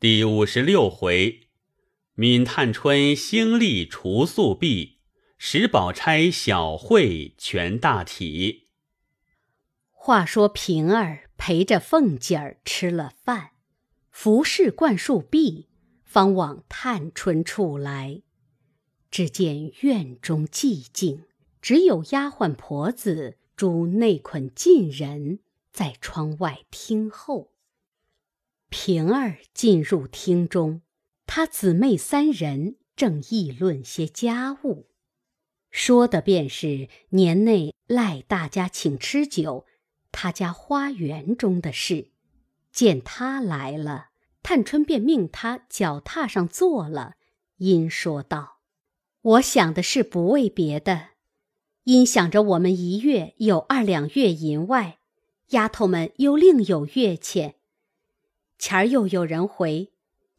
第五十六回，闵探春兴利除宿弊，史宝钗小会全大体。话说平儿陪着凤姐儿吃了饭，服侍灌树毕，方往探春处来。只见院中寂静，只有丫鬟婆子诸内捆近人在窗外听候。平儿进入厅中，她姊妹三人正议论些家务，说的便是年内赖大家请吃酒，他家花园中的事。见他来了，探春便命他脚踏上坐了，因说道：“我想的是不为别的，因想着我们一月有二两月银外，丫头们又另有月钱。”前儿又有人回，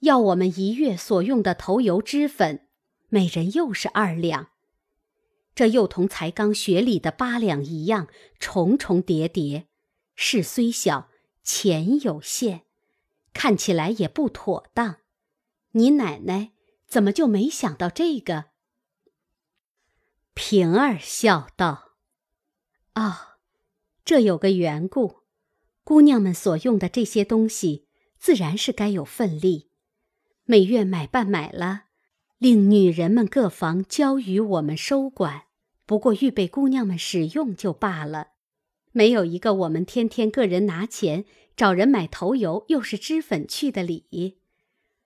要我们一月所用的头油脂粉，每人又是二两。这又同才刚学里的八两一样，重重叠叠。事虽小，钱有限，看起来也不妥当。你奶奶怎么就没想到这个？平儿笑道：“哦，这有个缘故，姑娘们所用的这些东西。”自然是该有份力，每月买办买了，令女人们各房交与我们收管，不过预备姑娘们使用就罢了，没有一个我们天天个人拿钱找人买头油又是脂粉去的理，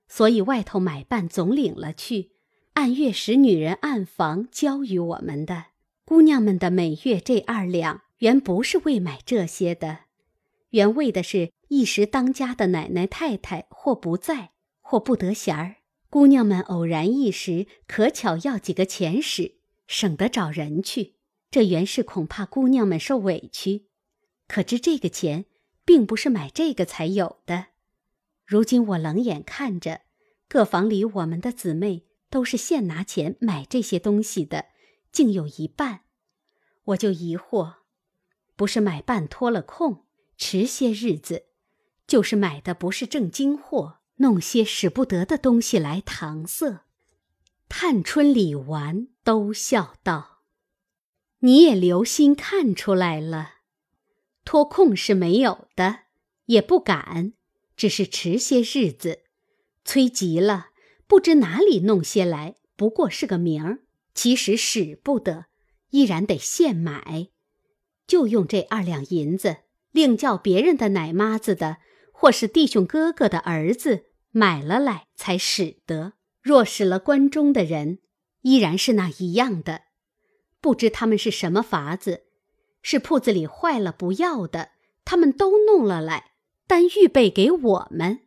所以外头买办总领了去，按月使女人按房交与我们的。姑娘们的每月这二两，原不是为买这些的，原为的是。一时当家的奶奶太太或不在，或不得闲儿，姑娘们偶然一时可巧要几个钱使，省得找人去。这原是恐怕姑娘们受委屈。可知这个钱并不是买这个才有的。如今我冷眼看着，各房里我们的姊妹都是现拿钱买这些东西的，竟有一半，我就疑惑，不是买办拖了空，迟些日子。就是买的不是正经货，弄些使不得的东西来搪塞。探春李纨，都笑道：“你也留心看出来了，脱空是没有的，也不敢，只是迟些日子，催急了，不知哪里弄些来，不过是个名儿，其实使不得，依然得现买，就用这二两银子，另叫别人的奶妈子的。”或是弟兄哥哥的儿子买了来才使得，若使了关中的人，依然是那一样的。不知他们是什么法子，是铺子里坏了不要的，他们都弄了来，但预备给我们。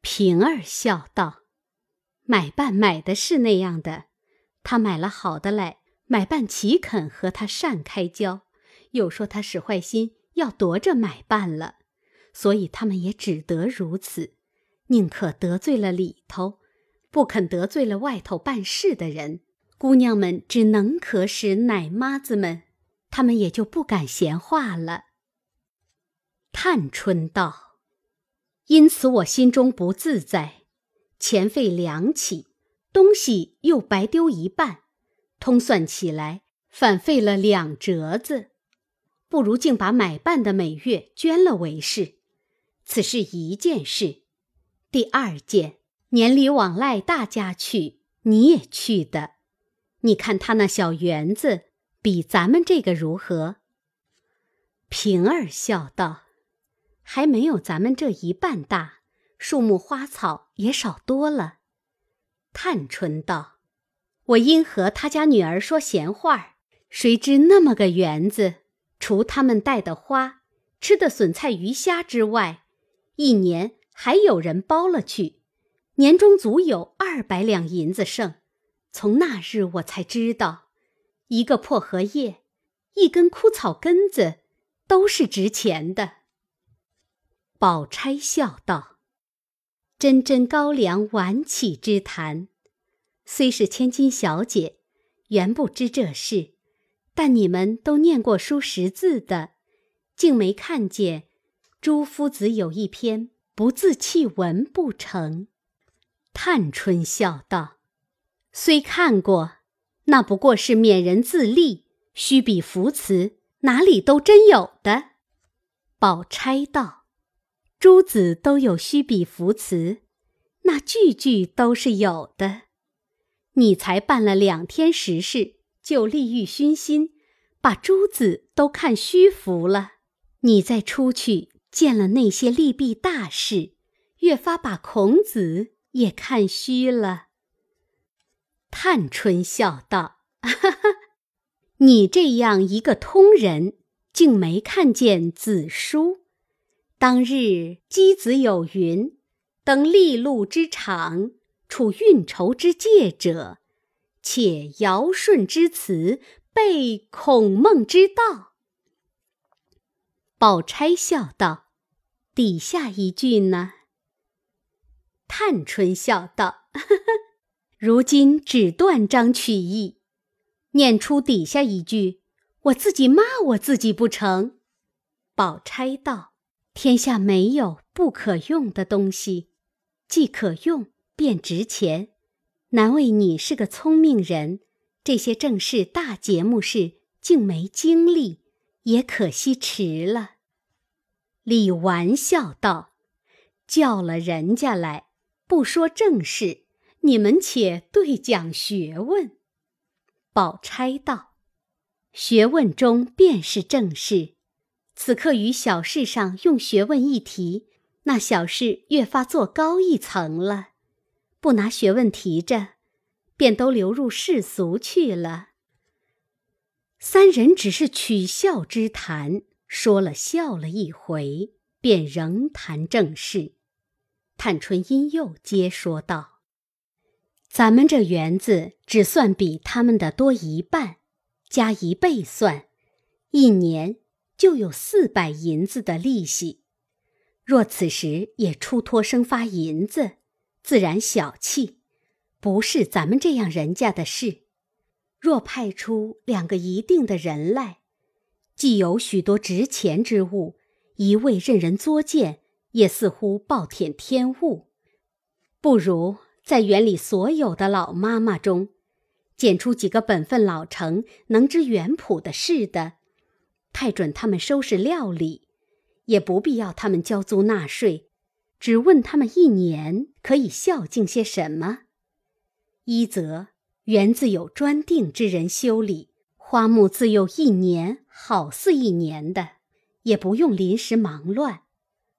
平儿笑道：“买办买的是那样的，他买了好的来，买办岂肯和他善开交？又说他使坏心要夺着买办了。”所以他们也只得如此，宁可得罪了里头，不肯得罪了外头办事的人。姑娘们只能可使奶妈子们，他们也就不敢闲话了。探春道：“因此我心中不自在，钱费两起，东西又白丢一半，通算起来反费了两折子，不如竟把买办的每月捐了为是。”此是一件事，第二件，年里往赖大家去，你也去的。你看他那小园子，比咱们这个如何？平儿笑道：“还没有咱们这一半大，树木花草也少多了。”探春道：“我因和他家女儿说闲话，谁知那么个园子，除他们带的花、吃的笋菜鱼虾之外。”一年还有人包了去，年中足有二百两银子剩。从那日我才知道，一个破荷叶，一根枯草根子，都是值钱的。宝钗笑道：“真真高粱晚起之谈，虽是千金小姐，原不知这事，但你们都念过书识字的，竟没看见。”朱夫子有一篇《不自弃文不成？”探春笑道：“虽看过，那不过是勉人自立，虚笔浮词，哪里都真有的。”宝钗道：“诸子都有虚笔浮词，那句句都是有的。你才办了两天实事，就利欲熏心，把诸子都看虚浮了。你再出去见了那些利弊大事，越发把孔子。”也看虚了。探春笑道：“哈哈，你这样一个通人，竟没看见子书。当日箕子有云：‘登利禄之场，处运筹之界者，且尧舜之辞，备孔孟之道。’”宝钗笑道：“底下一句呢？”探春笑道：“呵呵，如今只断章取义，念出底下一句，我自己骂我自己不成？”宝钗道：“天下没有不可用的东西，既可用便值钱。难为你是个聪明人，这些正事大节目事竟没经历，也可惜迟了。”李纨笑道：“叫了人家来。”不说正事，你们且对讲学问。宝钗道：“学问中便是正事，此刻于小事上用学问一提，那小事越发做高一层了。不拿学问提着，便都流入世俗去了。”三人只是取笑之谈，说了笑了一回，便仍谈正事。探春、因又接说道：“咱们这园子只算比他们的多一半，加一倍算，一年就有四百银子的利息。若此时也出托生发银子，自然小气，不是咱们这样人家的事。若派出两个一定的人来，既有许多值钱之物，一味任人作践。”也似乎暴殄天物，不如在园里所有的老妈妈中，拣出几个本分老成、能知园圃的事的，派准他们收拾料理，也不必要他们交租纳税，只问他们一年可以孝敬些什么。一则园子有专定之人修理，花木自有一年好似一年的，也不用临时忙乱。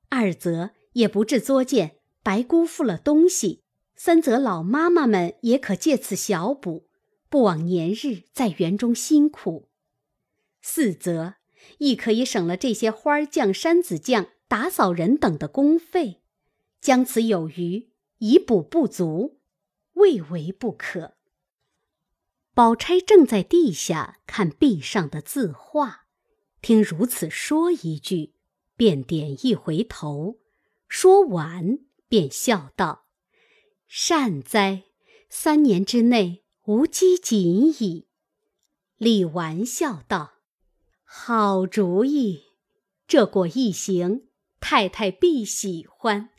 二则也不致作践，白辜负了东西；三则老妈妈们也可借此小补，不枉年日在园中辛苦；四则亦可以省了这些花匠、山子匠、打扫人等的工费，将此有余以补不足，未为不可。宝钗正在地下看壁上的字画，听如此说一句。便点一回头，说完便笑道：“善哉，三年之内无饥馑矣。”李纨笑道：“好主意，这果一行，太太必喜欢。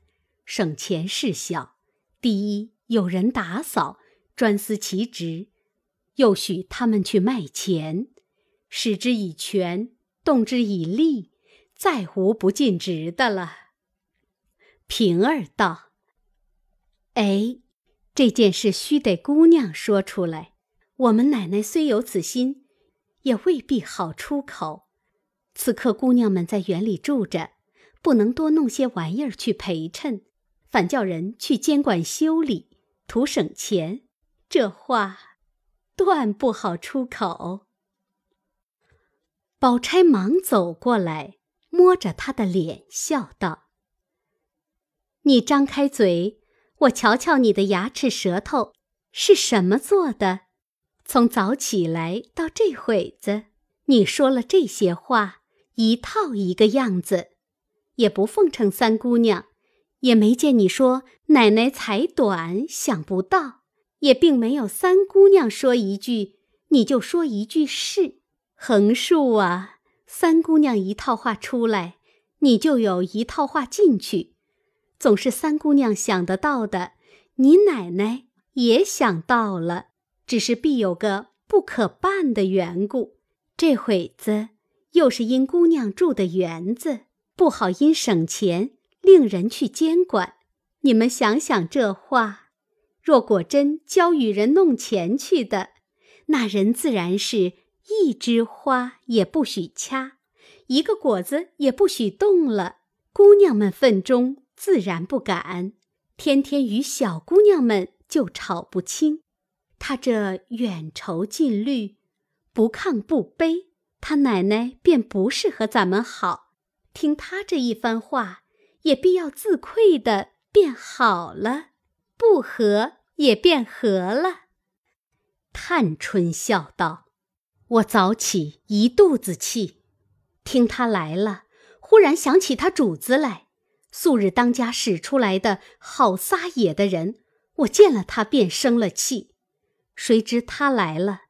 省钱事小，第一有人打扫，专司其职；又许他们去卖钱，使之以权，动之以利。”再无不尽职的了。平儿道：“哎，这件事须得姑娘说出来。我们奶奶虽有此心，也未必好出口。此刻姑娘们在园里住着，不能多弄些玩意儿去陪衬，反叫人去监管修理，图省钱。这话断不好出口。”宝钗忙走过来。摸着他的脸，笑道：“你张开嘴，我瞧瞧你的牙齿舌头是什么做的。从早起来到这会子，你说了这些话，一套一个样子，也不奉承三姑娘，也没见你说奶奶才短，想不到，也并没有三姑娘说一句，你就说一句是，横竖啊。”三姑娘一套话出来，你就有一套话进去，总是三姑娘想得到的，你奶奶也想到了，只是必有个不可办的缘故。这会子又是因姑娘住的园子不好，因省钱令人去监管。你们想想这话，若果真交与人弄钱去的，那人自然是一枝花也不许掐，一个果子也不许动了。姑娘们份中。自然不敢，天天与小姑娘们就吵不清。他这远愁近虑，不亢不卑，他奶奶便不是和咱们好。听他这一番话，也必要自愧的变好了，不和也变和了。探春笑道：“我早起一肚子气，听他来了，忽然想起他主子来。”素日当家使出来的好撒野的人，我见了他便生了气。谁知他来了，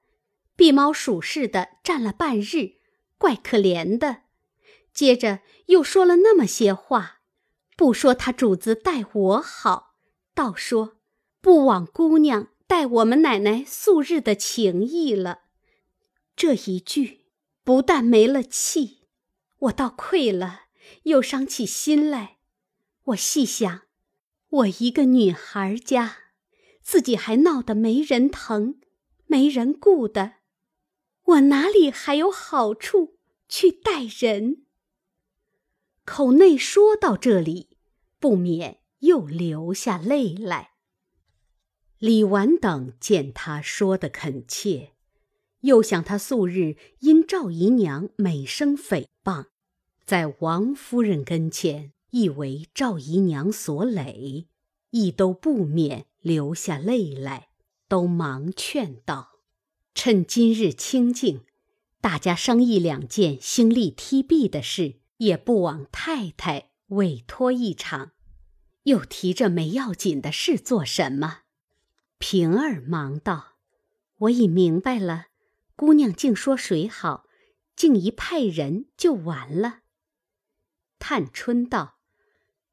闭猫鼠似的站了半日，怪可怜的。接着又说了那么些话，不说他主子待我好，倒说不枉姑娘待我们奶奶素日的情谊了。这一句不但没了气，我倒愧了，又伤起心来。我细想，我一个女孩家，自己还闹得没人疼、没人顾的，我哪里还有好处去待人？口内说到这里，不免又流下泪来。李纨等见他说的恳切，又想他素日因赵姨娘美声诽谤，在王夫人跟前。亦为赵姨娘所累，亦都不免流下泪来，都忙劝道：“趁今日清静，大家商议两件兴利梯壁的事，也不枉太太委托一场。又提着没要紧的事做什么？”平儿忙道：“我已明白了，姑娘竟说谁好，竟一派人就完了。”探春道。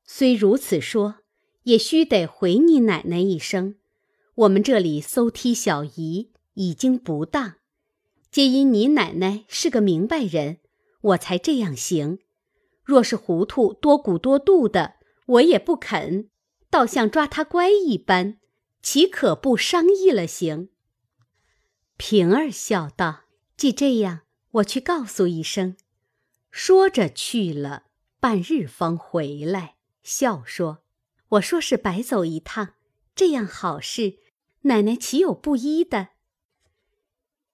虽如此说，也须得回你奶奶一声。我们这里搜梯小姨已经不当，皆因你奶奶是个明白人，我才这样行。若是糊涂多骨多度的，我也不肯，倒像抓他乖一般，岂可不商议了行？平儿笑道：“既这样，我去告诉一声。”说着去了，半日方回来。笑说：“我说是白走一趟，这样好事，奶奶岂有不依的？”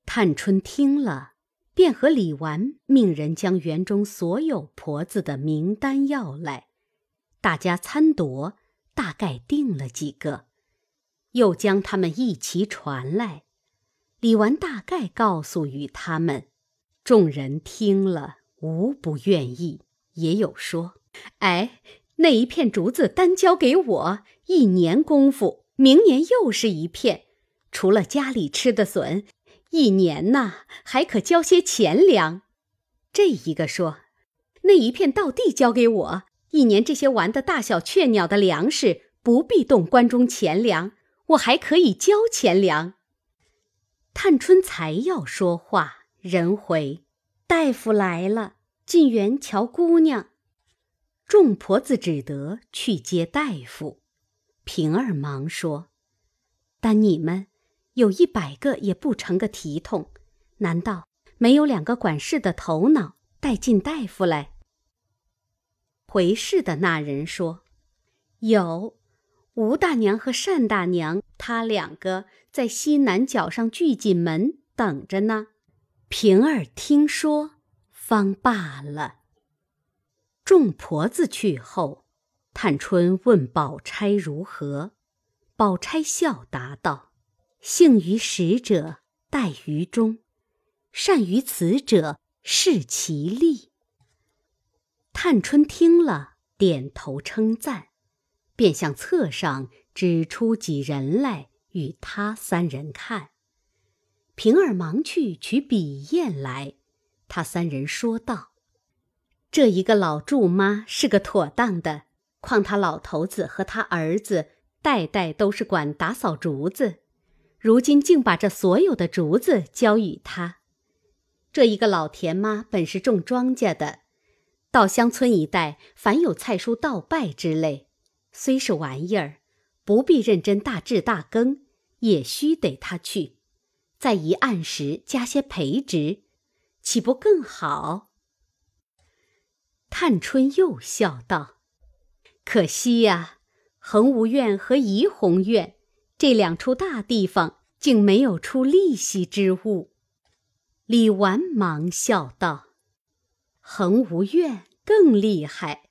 探春听了，便和李纨命人将园中所有婆子的名单要来，大家参夺，大概定了几个，又将他们一齐传来。李纨大概告诉与他们，众人听了，无不愿意，也有说：“哎。”那一片竹子单交给我，一年功夫，明年又是一片。除了家里吃的笋，一年呐还可交些钱粮。这一个说，那一片稻地交给我，一年这些玩的大小雀鸟的粮食不必动关中钱粮，我还可以交钱粮。探春才要说话，人回，大夫来了，进园瞧姑娘。众婆子只得去接大夫，平儿忙说：“但你们有一百个也不成个体统，难道没有两个管事的头脑带进大夫来？”回事的那人说：“有，吴大娘和单大娘，他两个在西南角上聚锦门等着呢。”平儿听说，方罢了。众婆子去后，探春问宝钗如何，宝钗笑答道：“幸于使者，待于忠；善于此者，是其利。”探春听了，点头称赞，便向册上指出几人来与他三人看。平儿忙去取笔砚来，他三人说道。这一个老祝妈是个妥当的，况他老头子和他儿子代代都是管打扫竹子，如今竟把这所有的竹子交与他。这一个老田妈本是种庄稼的，到乡村一带，凡有菜蔬稻稗之类，虽是玩意儿，不必认真大治大耕，也须得他去，在一按时加些培植，岂不更好？探春又笑道。可惜呀，恒芜院和怡红院这两处大地方，竟没有出利息之物。李纨忙笑道：“恒无院更厉害，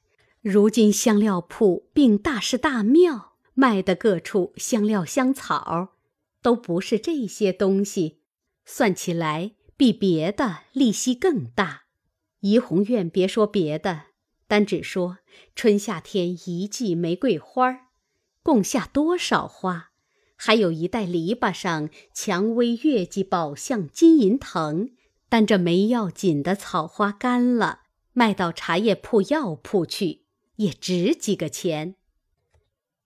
如今香料铺并大寺大庙卖的各处香料香草，都不是这些东西，算起来比别的利息更大。怡红院别说别的。”单只说春夏天一季玫瑰花共下多少花？还有一袋篱笆上蔷薇、月季、宝相、金银藤，但这没要紧的草花干了，卖到茶叶铺、药铺去，也值几个钱。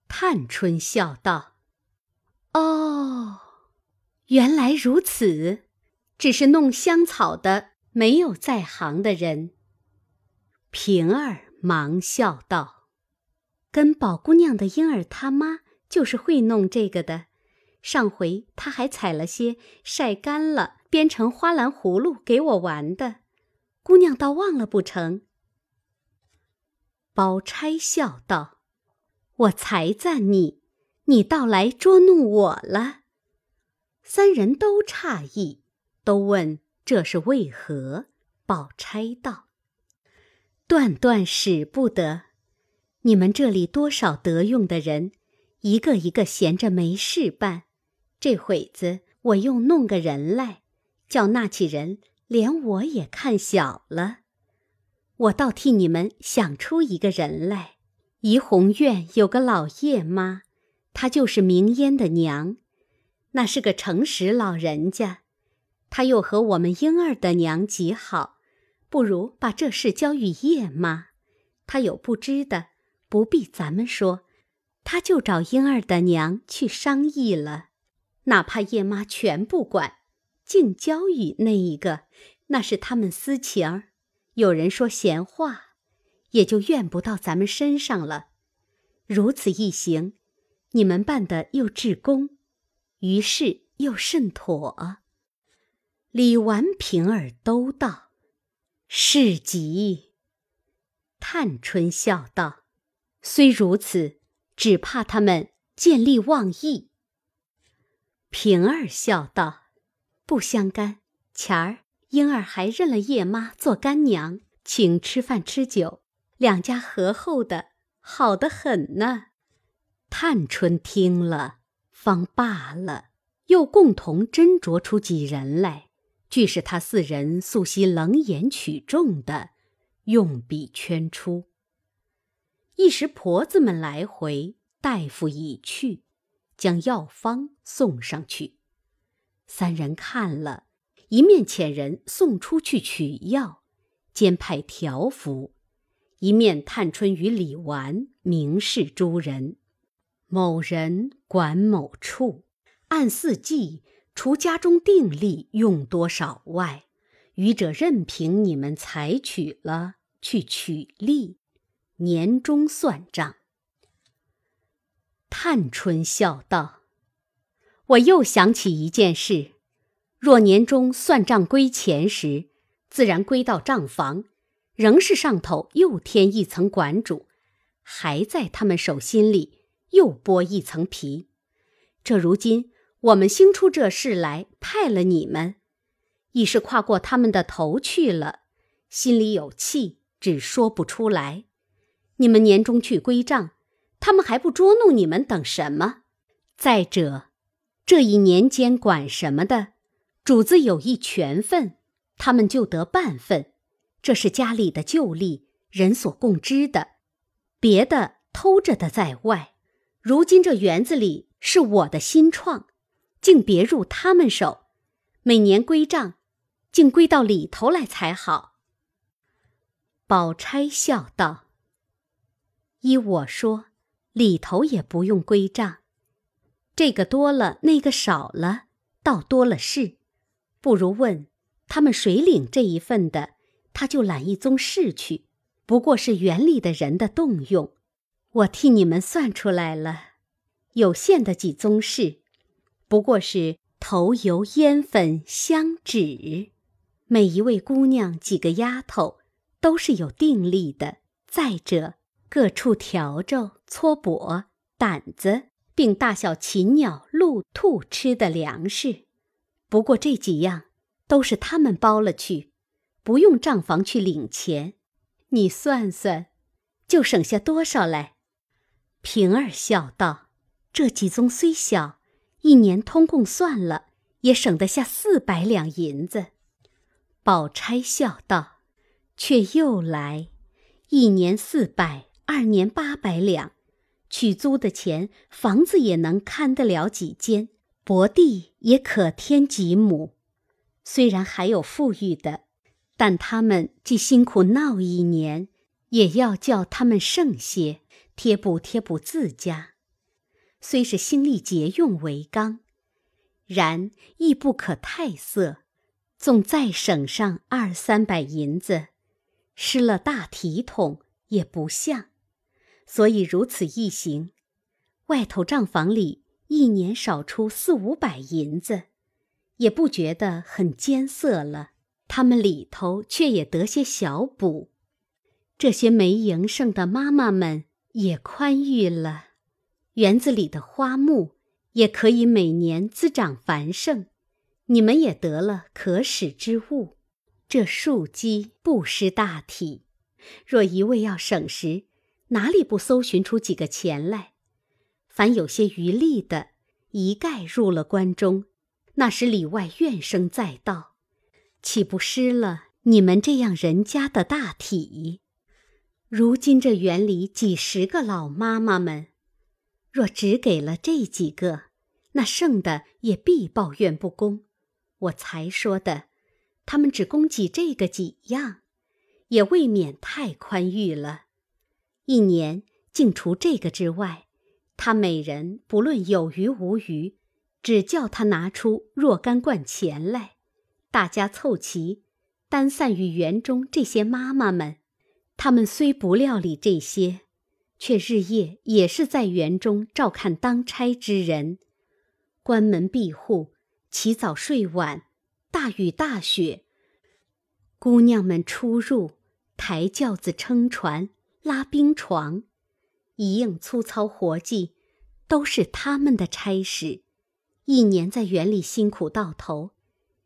探春笑道：“哦，原来如此，只是弄香草的没有在行的人。”平儿忙笑道：“跟宝姑娘的婴儿他妈就是会弄这个的。上回他还采了些晒干了，编成花篮葫芦给我玩的。姑娘倒忘了不成？”宝钗笑道：“我才赞你，你倒来捉弄我了。”三人都诧异，都问这是为何。宝钗道。断断使不得！你们这里多少得用的人，一个一个闲着没事办。这会子我又弄个人来，叫那起人连我也看小了。我倒替你们想出一个人来。怡红院有个老叶妈，她就是明烟的娘，那是个诚实老人家。她又和我们英儿的娘极好。不如把这事交与叶妈，她有不知的，不必咱们说，她就找婴儿的娘去商议了。哪怕叶妈全不管，竟交与那一个，那是他们私情儿。有人说闲话，也就怨不到咱们身上了。如此一行，你们办的又至公，于是又甚妥。李纨、平儿都道。是极。探春笑道：“虽如此，只怕他们见利忘义。”平儿笑道：“不相干。前儿婴儿还认了叶妈做干娘，请吃饭吃酒，两家和厚的，好得很呢。”探春听了，方罢了，又共同斟酌出几人来。俱是他四人素习冷眼取众的，用笔圈出。一时婆子们来回，大夫已去，将药方送上去。三人看了，一面遣人送出去取药，兼派条幅；一面探春与李纨明示诸人：某人管某处，按四季。除家中定例用多少外，余者任凭你们采取了去取利，年终算账。探春笑道：“我又想起一件事，若年终算账归钱时，自然归到账房，仍是上头又添一层管主，还在他们手心里又剥一层皮。这如今。”我们兴出这事来，派了你们，已是跨过他们的头去了，心里有气，只说不出来。你们年终去归账，他们还不捉弄你们，等什么？再者，这一年间管什么的，主子有一权分，他们就得半份，这是家里的旧例，人所共知的。别的偷着的在外，如今这园子里是我的新创。竟别入他们手，每年归账，竟归到里头来才好。宝钗笑道：“依我说，里头也不用归账。这个多了，那个少了，倒多了事。不如问他们谁领这一份的，他就揽一宗事去。不过是园里的人的动用，我替你们算出来了，有限的几宗事，不过是头油、烟粉、香纸，每一位姑娘几个丫头，都是有定力的。再者，各处笤帚、搓帛、掸子，并大小禽鸟、鹿、兔吃的粮食，不过这几样都是他们包了去，不用账房去领钱。你算算，就省下多少来？平儿笑道：“这几宗虽小，一年通共算了，也省得下四百两银子。”宝钗笑道：“却又来，一年四百，二年八百两，取租的钱，房子也能看得了几间，薄地也可添几亩。虽然还有富裕的。”但他们既辛苦闹一年，也要叫他们剩些贴补贴补自家。虽是心力节用为纲，然亦不可太色。纵再省上二三百银子，失了大体统也不像。所以如此一行，外头账房里一年少出四五百银子，也不觉得很艰涩了。他们里头却也得些小补，这些没营生的妈妈们也宽裕了。园子里的花木也可以每年滋长繁盛，你们也得了可使之物。这树基不失大体。若一味要省时，哪里不搜寻出几个钱来？凡有些余力的，一概入了关中，那时里外怨声载道。岂不失了你们这样人家的大体？如今这园里几十个老妈妈们，若只给了这几个，那剩的也必抱怨不公。我才说的，他们只供给这个几样，也未免太宽裕了。一年竟除这个之外，他每人不论有余无余，只叫他拿出若干贯钱来。大家凑齐，单散于园中这些妈妈们，她们虽不料理这些，却日夜也是在园中照看当差之人，关门闭户，起早睡晚，大雨大雪，姑娘们出入，抬轿子、撑船、拉冰床，一应粗糙活计，都是他们的差事。一年在园里辛苦到头。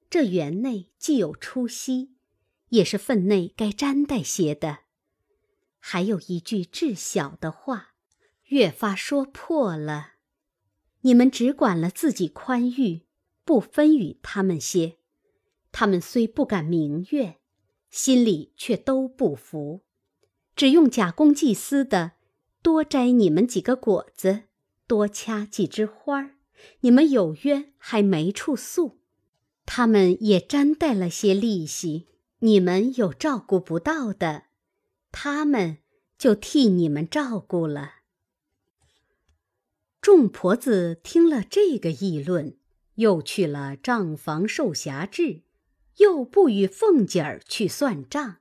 这园内既有出息，也是分内该沾带些的。还有一句至小的话，越发说破了。你们只管了自己宽裕，不分与他们些。他们虽不敢明怨，心里却都不服。只用假公济私的，多摘你们几个果子，多掐几枝花儿，你们有冤还没处诉。他们也沾带了些利息，你们有照顾不到的，他们就替你们照顾了。众婆子听了这个议论，又去了账房受辖制，又不与凤姐儿去算账，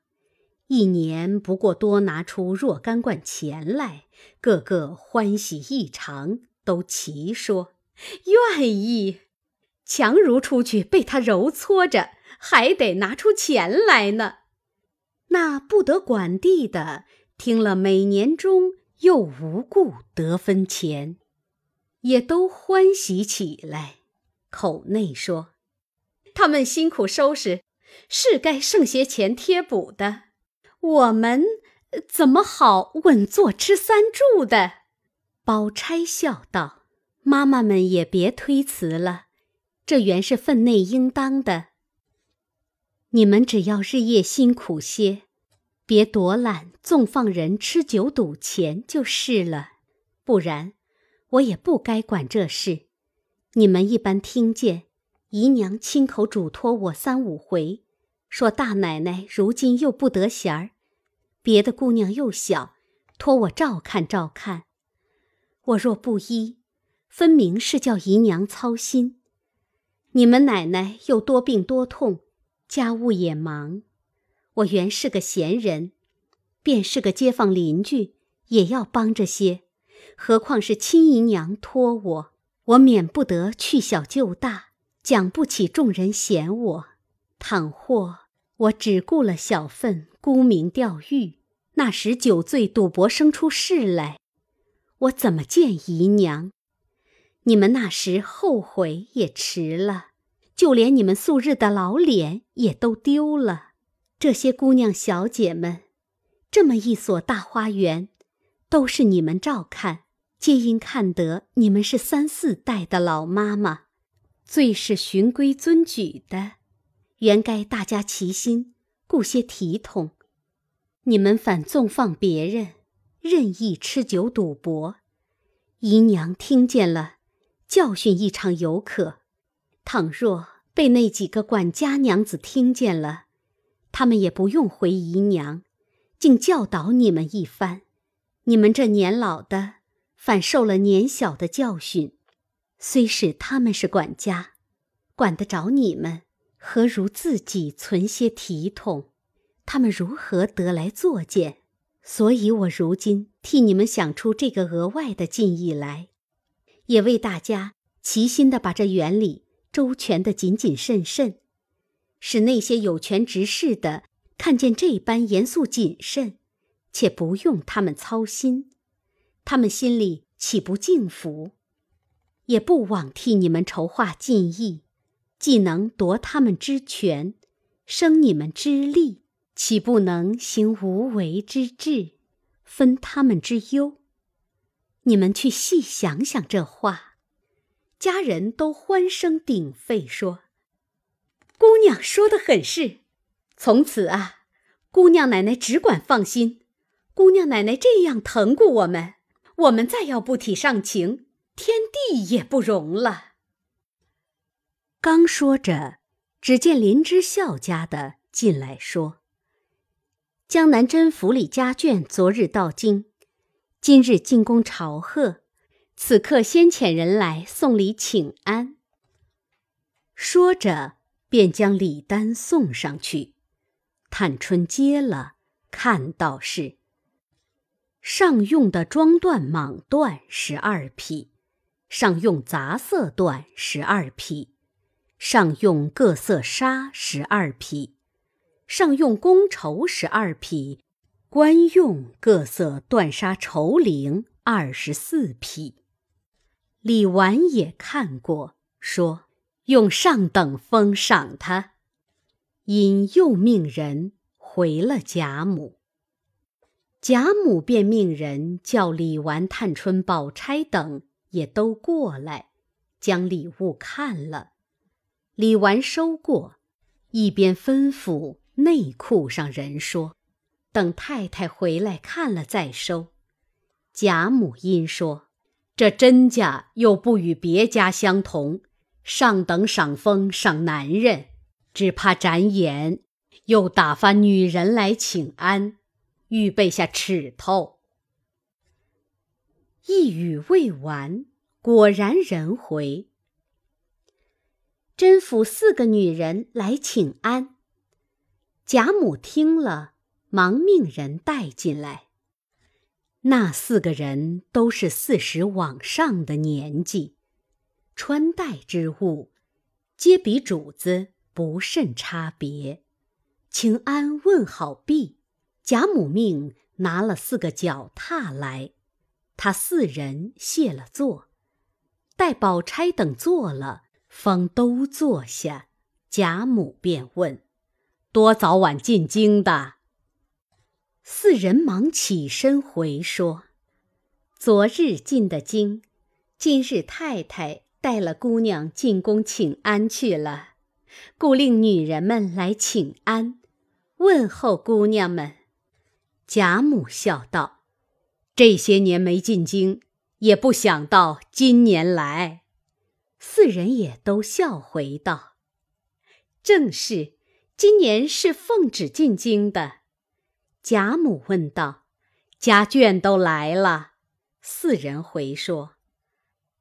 一年不过多拿出若干贯钱来，个个欢喜异常，都齐说愿意。强如出去被他揉搓着，还得拿出钱来呢。那不得管地的听了，每年中又无故得分钱，也都欢喜起来。口内说：“他们辛苦收拾，是该剩些钱贴补的。我们怎么好稳坐吃三住的？”宝钗笑道：“妈妈们也别推辞了。”这原是分内应当的。你们只要日夜辛苦些，别躲懒纵放人吃酒赌钱就是了。不然，我也不该管这事。你们一般听见姨娘亲口嘱托我三五回，说大奶奶如今又不得闲儿，别的姑娘又小，托我照看照看。我若不依，分明是叫姨娘操心。你们奶奶又多病多痛，家务也忙。我原是个闲人，便是个街坊邻居，也要帮着些。何况是亲姨娘托我，我免不得去小就大，讲不起众人嫌我。倘或我只顾了小份，沽名钓誉，那时酒醉赌博生出事来，我怎么见姨娘？你们那时后悔也迟了，就连你们素日的老脸也都丢了。这些姑娘小姐们，这么一所大花园，都是你们照看，皆因看得你们是三四代的老妈妈，最是循规遵矩的，原该大家齐心，顾些体统。你们反纵放别人，任意吃酒赌博，姨娘听见了，教训一场尤可；倘若被那几个管家娘子听见了，他们也不用回姨娘，竟教导你们一番。你们这年老的，反受了年小的教训。虽是他们是管家，管得着你们，何如自己存些体统？他们如何得来作践？所以我如今替你们想出这个额外的禁意来，也为大家齐心的把这原理周全的谨谨慎慎。使那些有权执事的看见这般严肃谨慎，且不用他们操心，他们心里岂不敬服？也不枉替你们筹划进意，既能夺他们之权，生你们之利，岂不能行无为之治，分他们之忧？你们去细想想这话，家人都欢声鼎沸说。姑娘说的很是，从此啊，姑娘奶奶只管放心。姑娘奶奶这样疼顾我们，我们再要不体上情，天地也不容了。刚说着，只见林之孝家的进来说：“江南甄府里家眷昨日到京，今日进宫朝贺，此刻先遣人来送礼请安。”说着。便将礼单送上去，探春接了，看到是上用的装缎蟒缎十二匹，上用杂色缎十二匹，上用各色纱十二匹，上用宫绸十二匹，官用各色缎纱绸绫二十四匹。李纨也看过，说。用上等封赏他，因又命人回了贾母。贾母便命人叫李纨、探春、宝钗等也都过来，将礼物看了。李纨收过，一边吩咐内库上人说：“等太太回来看了再收。”贾母因说：“这甄家又不与别家相同。”上等赏封赏男人，只怕展眼，又打发女人来请安，预备下尺头。一语未完，果然人回。甄府四个女人来请安，贾母听了，忙命人带进来。那四个人都是四十往上的年纪。穿戴之物，皆比主子不甚差别。请安问好毕，贾母命拿了四个脚踏来，他四人谢了座，待宝钗等坐了，方都坐下。贾母便问：“多早晚进京的？”四人忙起身回说：“昨日进的京，今日太太。”带了姑娘进宫请安去了，故令女人们来请安，问候姑娘们。贾母笑道：“这些年没进京，也不想到今年来。”四人也都笑回道：“正是，今年是奉旨进京的。”贾母问道：“家眷都来了。四人回说：“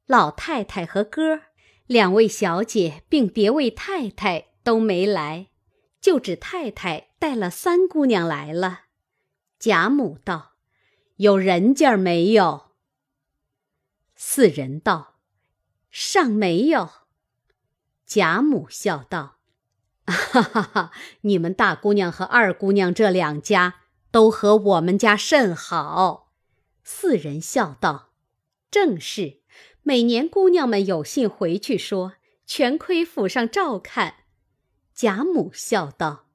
老太太和哥两位小姐并别位太太都没来，就只太太带了三姑娘来了。”贾母道：“有人家没有？”四人道：“尚没有。”贾母笑道：“哈哈哈！你们大姑娘和二姑娘这两家都和我们家甚好。”四人笑道：“正是，每年姑娘们有信回去说，全亏府上照看。”贾母笑道：“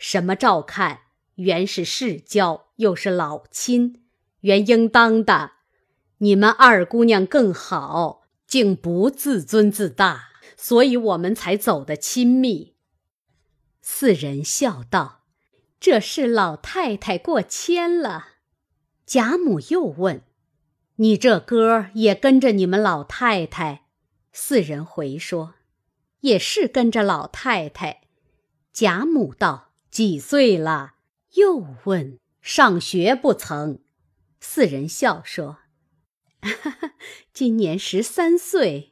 什么照看？原是世交，又是老亲，原应当的。你们二姑娘更好，竟不自尊自大。”所以我们才走得亲密。四人笑道：“这是老太太过谦了。”贾母又问：“你这哥也跟着你们老太太？”四人回说：“也是跟着老太太。”贾母道：“几岁了？”又问：“上学不曾？”四人笑说：“ 今年十三岁。”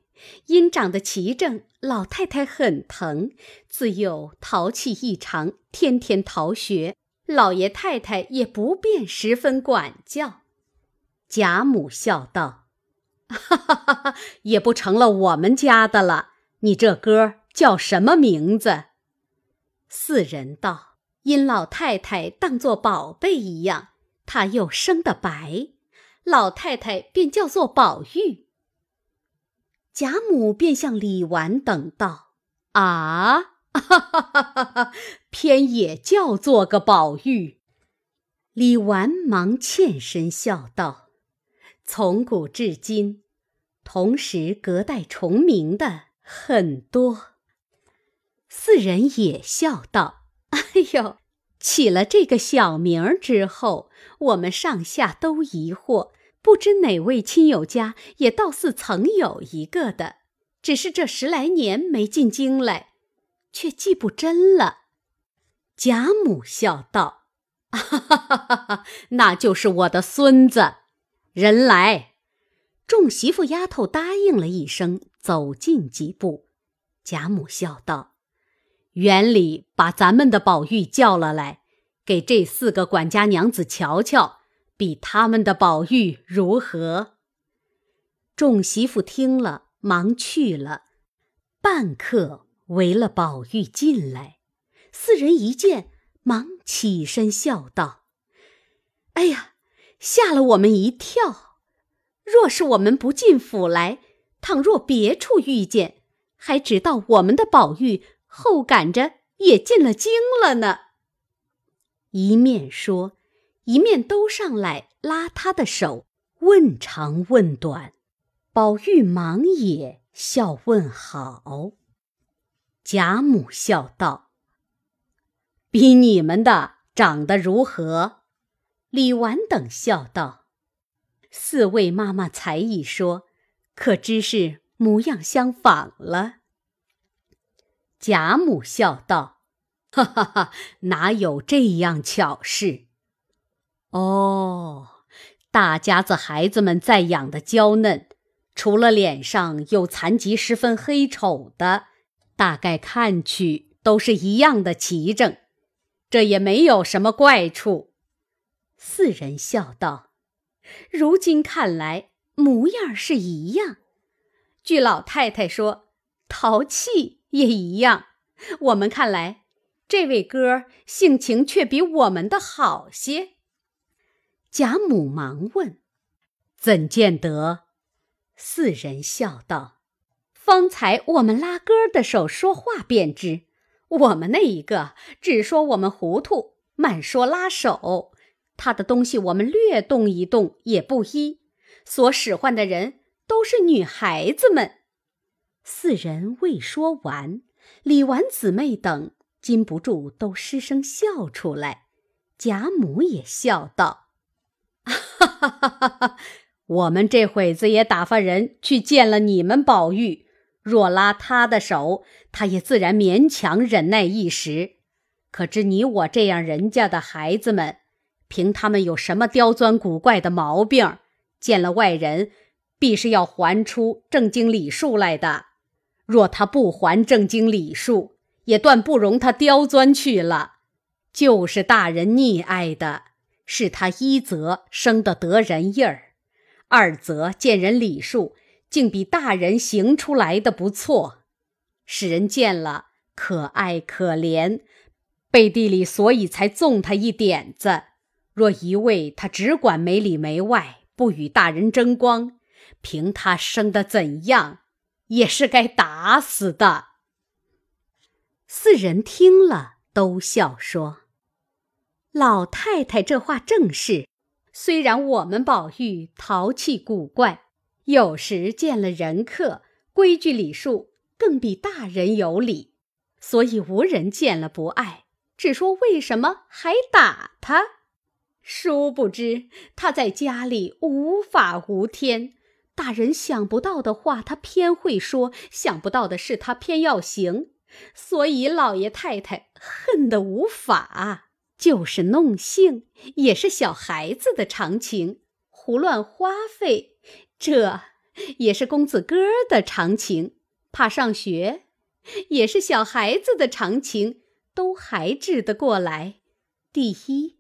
因长得奇正，老太太很疼，自幼淘气异常，天天逃学，老爷太太也不便十分管教。贾母笑道：“哈哈哈哈，也不成了我们家的了。你这哥叫什么名字？”四人道：“因老太太当作宝贝一样，他又生得白，老太太便叫做宝玉。”贾母便向李纨等道：“啊，哈哈哈哈哈！偏也叫做个宝玉。”李纨忙欠身笑道：“从古至今，同时隔代重名的很多。”四人也笑道：“ 哎呦，起了这个小名儿之后，我们上下都疑惑。”不知哪位亲友家也倒似曾有一个的，只是这十来年没进京来，却记不真了。贾母笑道：“哈哈哈哈，那就是我的孙子。”人来，众媳妇丫头答应了一声，走近几步。贾母笑道：“园里把咱们的宝玉叫了来，给这四个管家娘子瞧瞧。”比他们的宝玉如何？众媳妇听了，忙去了。半刻，围了宝玉进来。四人一见，忙起身笑道：“哎呀，吓了我们一跳！若是我们不进府来，倘若别处遇见，还只道我们的宝玉后赶着也进了京了呢。”一面说。一面都上来拉他的手，问长问短。宝玉忙也笑问好。贾母笑道：“比你们的长得如何？”李纨等笑道：“四位妈妈才一说，可知是模样相仿了。”贾母笑道：“哈哈哈，哪有这样巧事？”哦，大家子孩子们在养的娇嫩，除了脸上有残疾、十分黑丑的，大概看去都是一样的齐整，这也没有什么怪处。四人笑道：“如今看来，模样是一样。据老太太说，淘气也一样。我们看来，这位哥性情却比我们的好些。”贾母忙问：“怎见得？”四人笑道：“方才我们拉歌的手说话便知。我们那一个只说我们糊涂，满说拉手。他的东西我们略动一动也不依，所使唤的人都是女孩子们。”四人未说完，李纨姊妹等禁不住都失声笑出来。贾母也笑道。哈哈哈哈哈！我们这会子也打发人去见了你们宝玉，若拉他的手，他也自然勉强忍耐一时。可知你我这样人家的孩子们，凭他们有什么刁钻古怪的毛病，见了外人，必是要还出正经礼数来的。若他不还正经礼数，也断不容他刁钻去了。就是大人溺爱的，是他一则生得得人意儿，二则见人礼数竟比大人行出来的不错，使人见了可爱可怜。背地里所以才纵他一点子。若一味他只管没里没外，不与大人争光，凭他生的怎样，也是该打死的。四人听了，都笑说：“老太太这话正是。虽然我们宝玉淘气古怪，有时见了人客，规矩礼数更比大人有礼，所以无人见了不爱，只说为什么还打他。”殊不知他在家里无法无天，大人想不到的话他偏会说，想不到的事他偏要行，所以老爷太太恨得无法。就是弄性，也是小孩子的常情；胡乱花费，这也是公子哥的常情；怕上学，也是小孩子的常情，都还治得过来。第一。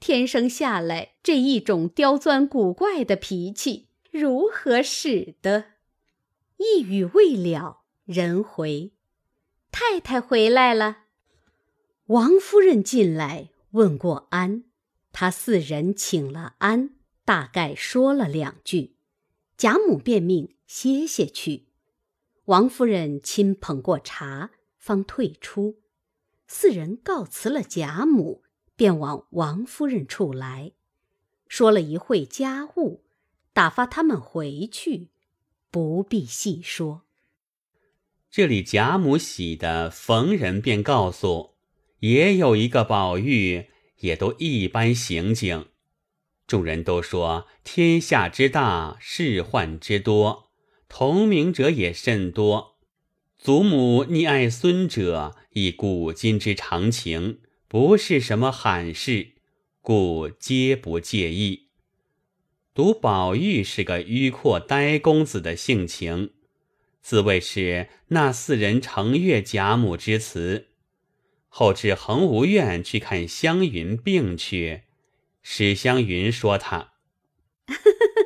天生下来这一种刁钻古怪的脾气，如何使得？一语未了，人回，太太回来了。王夫人进来问过安，他四人请了安，大概说了两句，贾母便命歇歇去。王夫人亲捧过茶，方退出。四人告辞了贾母。便往王夫人处来，说了一会家务，打发他们回去，不必细说。这里贾母喜的逢人便告诉，也有一个宝玉，也都一般行径。众人都说天下之大，仕宦之多，同名者也甚多，祖母溺爱孙者，亦古今之常情。不是什么罕事，故皆不介意。独宝玉是个迂阔呆公子的性情，自谓是那四人承悦贾母之词。后至恒芜院去看湘云病去，史湘云说他：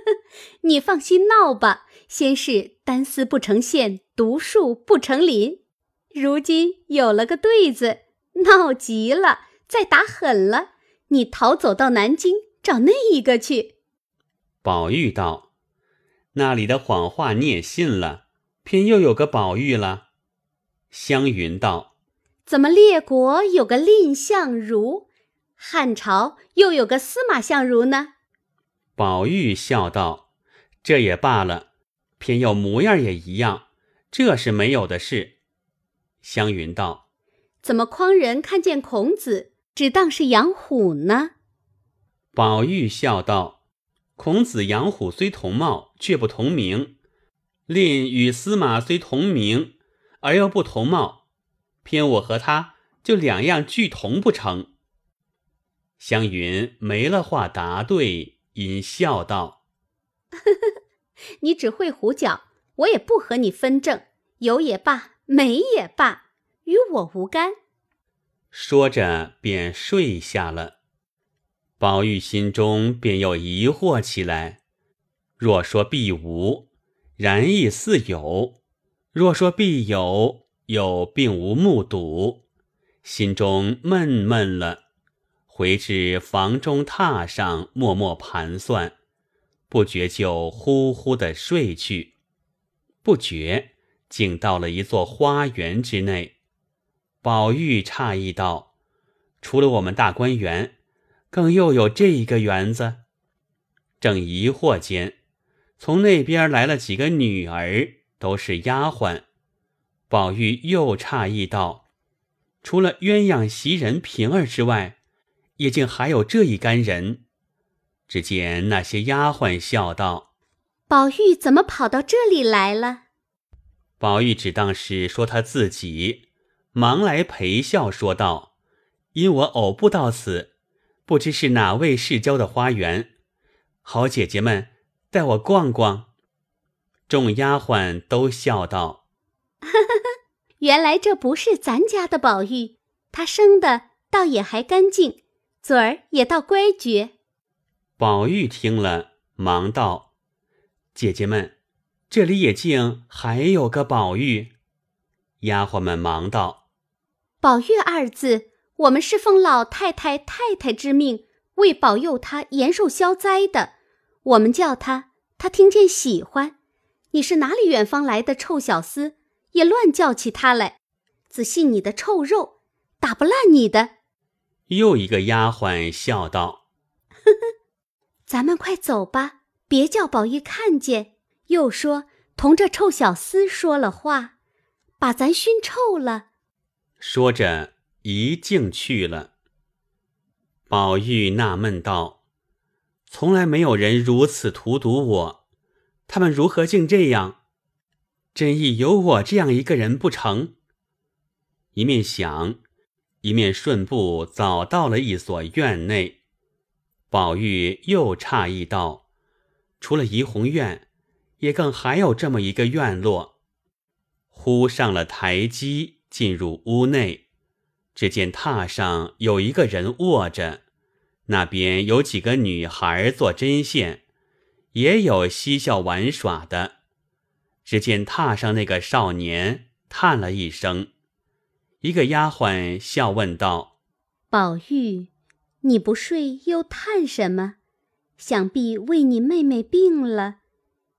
“你放心闹吧，先是单丝不成线，独树不成林，如今有了个对子。”闹极了，再打狠了，你逃走到南京找那一个去。宝玉道：“那里的谎话你也信了，偏又有个宝玉了。”湘云道：“怎么列国有个蔺相如，汉朝又有个司马相如呢？”宝玉笑道：“这也罢了，偏又模样也一样，这是没有的事。”湘云道。怎么匡人看见孔子，只当是养虎呢？宝玉笑道：“孔子养虎虽同貌，却不同名；蔺与司马虽同名，而又不同貌，偏我和他就两样俱同不成？”湘云没了话答对，因笑道：“ 你只会胡搅，我也不和你分正，有也罢，没也罢。”与我无干。说着，便睡下了。宝玉心中便又疑惑起来：若说必无，然亦似有；若说必有，又并无目睹，心中闷闷了。回至房中榻上，默默盘算，不觉就呼呼的睡去。不觉竟到了一座花园之内。宝玉诧异道：“除了我们大观园，更又有这一个园子。”正疑惑间，从那边来了几个女儿，都是丫鬟。宝玉又诧异道：“除了鸳鸯袭人、平儿之外，也竟还有这一干人。”只见那些丫鬟笑道：“宝玉怎么跑到这里来了？”宝玉只当是说他自己。忙来陪笑说道：“因我偶不到此，不知是哪位世交的花园。好姐姐们，带我逛逛。”众丫鬟都笑道：“ 原来这不是咱家的宝玉，他生的倒也还干净，嘴儿也倒乖觉。”宝玉听了，忙道：“姐姐们，这里也竟还有个宝玉。”丫鬟们忙道：“宝玉二字，我们是奉老太太太太之命，为保佑他延寿消灾的。我们叫他，他听见喜欢。你是哪里远方来的臭小厮，也乱叫起他来？仔细你的臭肉，打不烂你的。”又一个丫鬟笑道：“呵呵。”咱们快走吧，别叫宝玉看见，又说同这臭小厮说了话，把咱熏臭了。说着，一径去了。宝玉纳闷道：“从来没有人如此荼毒我，他们如何竟这样？真亦有我这样一个人不成？”一面想，一面顺步早到了一所院内。宝玉又诧异道：“除了怡红院，也更还有这么一个院落。”忽上了台阶，进入屋内，只见榻上有一个人卧着，那边有几个女孩做针线，也有嬉笑玩耍的。只见榻上那个少年叹了一声，一个丫鬟笑问道：“宝玉。”你不睡又叹什么？想必为你妹妹病了，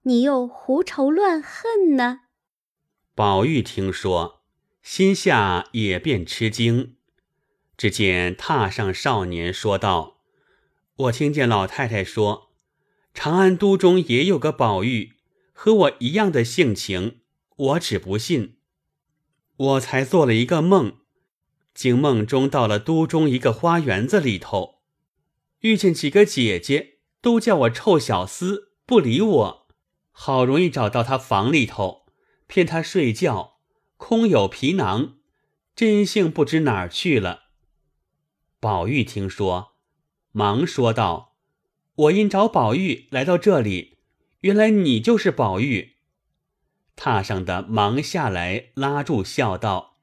你又胡愁乱恨呢。宝玉听说，心下也便吃惊。只见榻上少年说道：“我听见老太太说，长安都中也有个宝玉，和我一样的性情，我只不信。我才做了一个梦。”竟梦中到了都中一个花园子里头，遇见几个姐姐，都叫我臭小厮，不理我。好容易找到他房里头，骗他睡觉，空有皮囊，真性不知哪儿去了。宝玉听说，忙说道：“我因找宝玉来到这里，原来你就是宝玉。”榻上的忙下来拉住，笑道。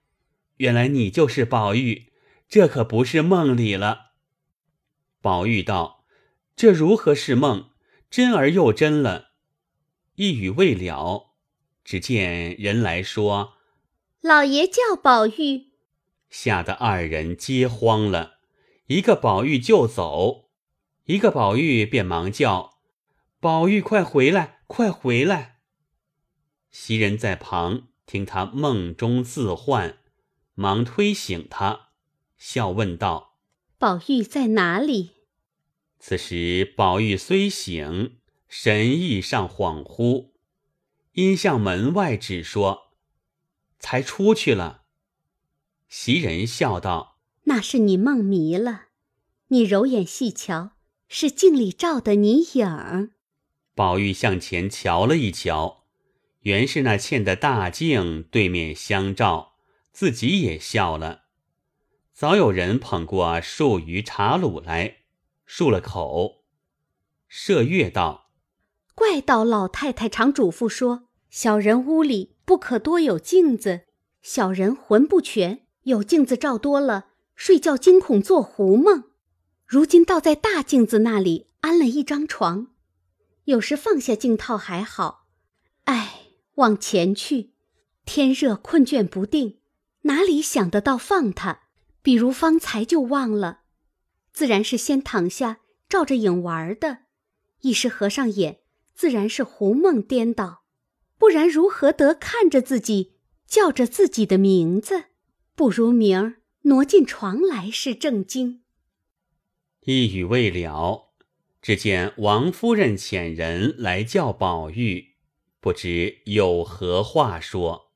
原来你就是宝玉，这可不是梦里了。宝玉道：“这如何是梦？真而又真了。”一语未了，只见人来说：“老爷叫宝玉。”吓得二人皆慌了，一个宝玉就走，一个宝玉便忙叫：“宝玉，快回来，快回来！”袭人在旁听他梦中自唤。忙推醒他，笑问道：“宝玉在哪里？”此时宝玉虽醒，神意尚恍惚，因向门外指说：“才出去了。”袭人笑道：“那是你梦迷了，你揉眼细瞧，是镜里照的你影儿。”宝玉向前瞧了一瞧，原是那嵌的大镜对面相照。自己也笑了，早有人捧过数鱼茶卤来，漱了口。麝月道：“怪道老太太常嘱咐说，小人屋里不可多有镜子，小人魂不全，有镜子照多了，睡觉惊恐做胡梦。如今倒在大镜子那里安了一张床，有时放下镜套还好。唉，往前去，天热困倦不定。”哪里想得到放他？比如方才就忘了，自然是先躺下照着影玩的。一时合上眼，自然是胡梦颠倒。不然如何得看着自己叫着自己的名字？不如明儿挪进床来是正经。一语未了，只见王夫人遣人来叫宝玉，不知有何话说。